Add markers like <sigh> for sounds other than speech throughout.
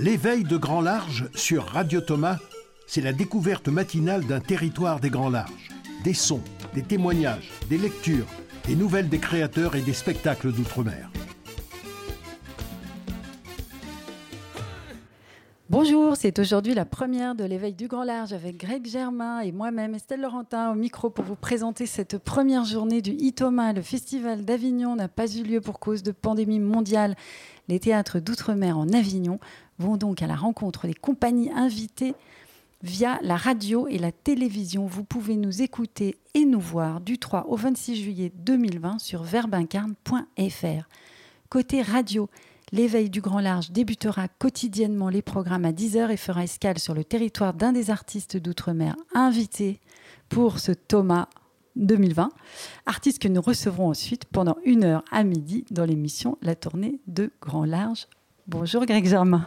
L'éveil de Grand Large sur Radio Thomas, c'est la découverte matinale d'un territoire des Grands Larges. Des sons, des témoignages, des lectures, des nouvelles des créateurs et des spectacles d'outre-mer. Bonjour, c'est aujourd'hui la première de l'éveil du Grand Large avec Greg Germain et moi-même Estelle Laurentin au micro pour vous présenter cette première journée du ITOMA. Le festival d'Avignon n'a pas eu lieu pour cause de pandémie mondiale. Les théâtres d'outre-mer en Avignon vont donc à la rencontre des compagnies invitées via la radio et la télévision. Vous pouvez nous écouter et nous voir du 3 au 26 juillet 2020 sur verbincarne.fr. Côté radio, L'éveil du grand large débutera quotidiennement les programmes à 10h et fera escale sur le territoire d'un des artistes d'outre-mer invités pour ce Thomas 2020, artiste que nous recevrons ensuite pendant une heure à midi dans l'émission La tournée de grand large. Bonjour Greg Germain.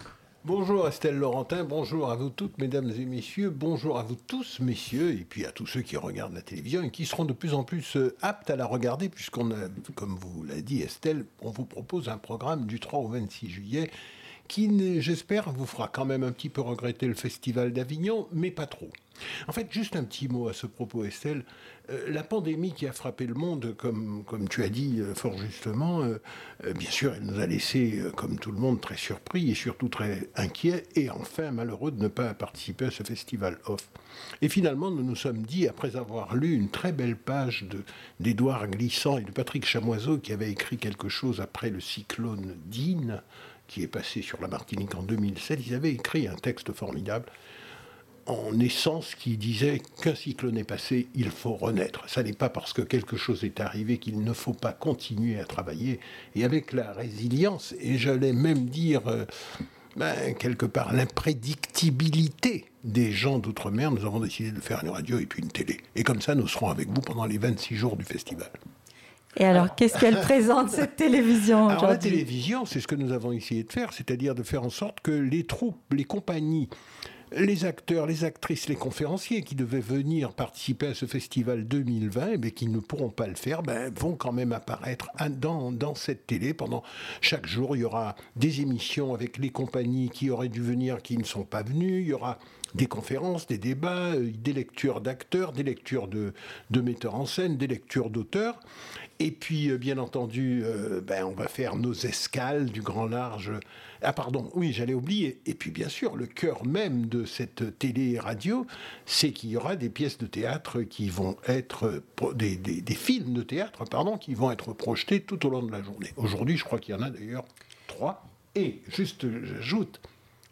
Bonjour Estelle Laurentin, bonjour à vous toutes, mesdames et messieurs, bonjour à vous tous, messieurs, et puis à tous ceux qui regardent la télévision et qui seront de plus en plus euh, aptes à la regarder, puisqu'on a, comme vous l'a dit Estelle, on vous propose un programme du 3 au 26 juillet qui, j'espère, vous fera quand même un petit peu regretter le Festival d'Avignon, mais pas trop. En fait, juste un petit mot à ce propos, Estelle. Euh, la pandémie qui a frappé le monde, comme, comme tu as dit euh, fort justement, euh, bien sûr, elle nous a laissé, comme tout le monde, très surpris et surtout très inquiets et enfin malheureux de ne pas participer à ce festival off. Et finalement, nous nous sommes dit, après avoir lu une très belle page d'Édouard Glissant et de Patrick Chamoiseau qui avait écrit quelque chose après le cyclone Dean, qui est passé sur la Martinique en 2007, ils avaient écrit un texte formidable en essence qui disait qu'un cyclone est passé, il faut renaître. Ça n'est pas parce que quelque chose est arrivé qu'il ne faut pas continuer à travailler. Et avec la résilience, et j'allais même dire euh, ben, quelque part l'imprédictibilité des gens d'outre-mer, nous avons décidé de faire une radio et puis une télé. Et comme ça, nous serons avec vous pendant les 26 jours du festival. Et alors, qu'est-ce qu'elle <laughs> présente, cette télévision alors, La télévision, c'est ce que nous avons essayé de faire, c'est-à-dire de faire en sorte que les troupes, les compagnies, les acteurs, les actrices, les conférenciers qui devaient venir participer à ce festival 2020, mais qui ne pourront pas le faire, ben, vont quand même apparaître dans, dans cette télé. Pendant chaque jour, il y aura des émissions avec les compagnies qui auraient dû venir, qui ne sont pas venues. Il y aura des conférences, des débats, euh, des lectures d'acteurs, des lectures de, de metteurs en scène, des lectures d'auteurs. Et puis, euh, bien entendu, euh, ben, on va faire nos escales du grand large. Ah, pardon, oui, j'allais oublier. Et puis, bien sûr, le cœur même de cette télé-radio, c'est qu'il y aura des pièces de théâtre qui vont être. Des, des, films de théâtre, pardon, qui vont être projetés tout au long de la journée. Aujourd'hui, je crois qu'il y en a d'ailleurs trois. Et, juste, j'ajoute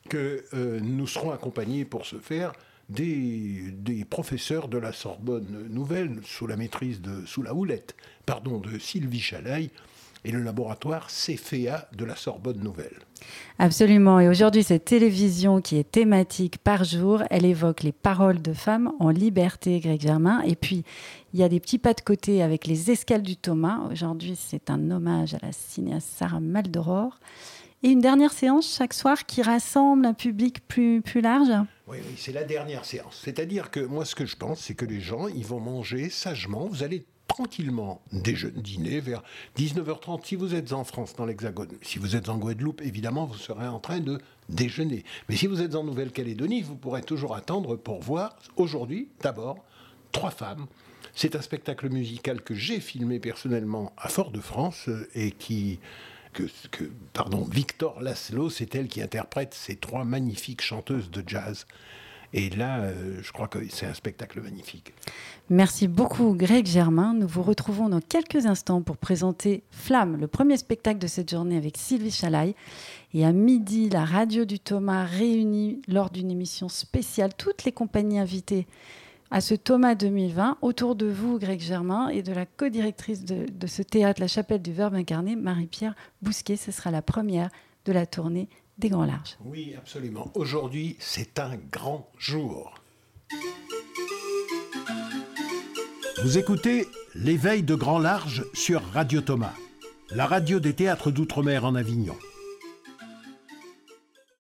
que euh, nous serons accompagnés pour ce faire des, professeurs de la Sorbonne Nouvelle, sous la maîtrise de, sous la houlette, pardon, de Sylvie Chalaille, et le laboratoire CFEA de la Sorbonne Nouvelle. Absolument. Et aujourd'hui, cette télévision qui est thématique par jour, elle évoque les paroles de femmes en liberté, Greg Germain. Et puis, il y a des petits pas de côté avec les escales du Thomas. Aujourd'hui, c'est un hommage à la cinéaste Sarah Maldoror. Et une dernière séance chaque soir qui rassemble un public plus, plus large oui, oui, c'est la dernière séance. C'est-à-dire que moi, ce que je pense, c'est que les gens, ils vont manger sagement. Vous allez tranquillement déjeuner, dîner vers 19h30 si vous êtes en France, dans l'Hexagone. Si vous êtes en Guadeloupe, évidemment, vous serez en train de déjeuner. Mais si vous êtes en Nouvelle-Calédonie, vous pourrez toujours attendre pour voir, aujourd'hui, d'abord, trois femmes. C'est un spectacle musical que j'ai filmé personnellement à Fort-de-France euh, et qui que, pardon, Victor Laszlo, c'est elle qui interprète ces trois magnifiques chanteuses de jazz. Et là, euh, je crois que c'est un spectacle magnifique. Merci beaucoup, Greg Germain. Nous vous retrouvons dans quelques instants pour présenter Flamme, le premier spectacle de cette journée avec Sylvie Chalaille. Et à midi, la radio du Thomas réunit lors d'une émission spéciale toutes les compagnies invitées à ce Thomas 2020 autour de vous, Greg Germain, et de la co-directrice de, ce théâtre, la chapelle du Verbe incarné, Marie-Pierre Bousquet. Ce sera la première de la tournée des Grands Larges. Oui, absolument. Aujourd'hui, c'est un grand jour. Vous écoutez L'éveil de Grand Large sur Radio Thomas, la radio des théâtres d'outre-mer en Avignon.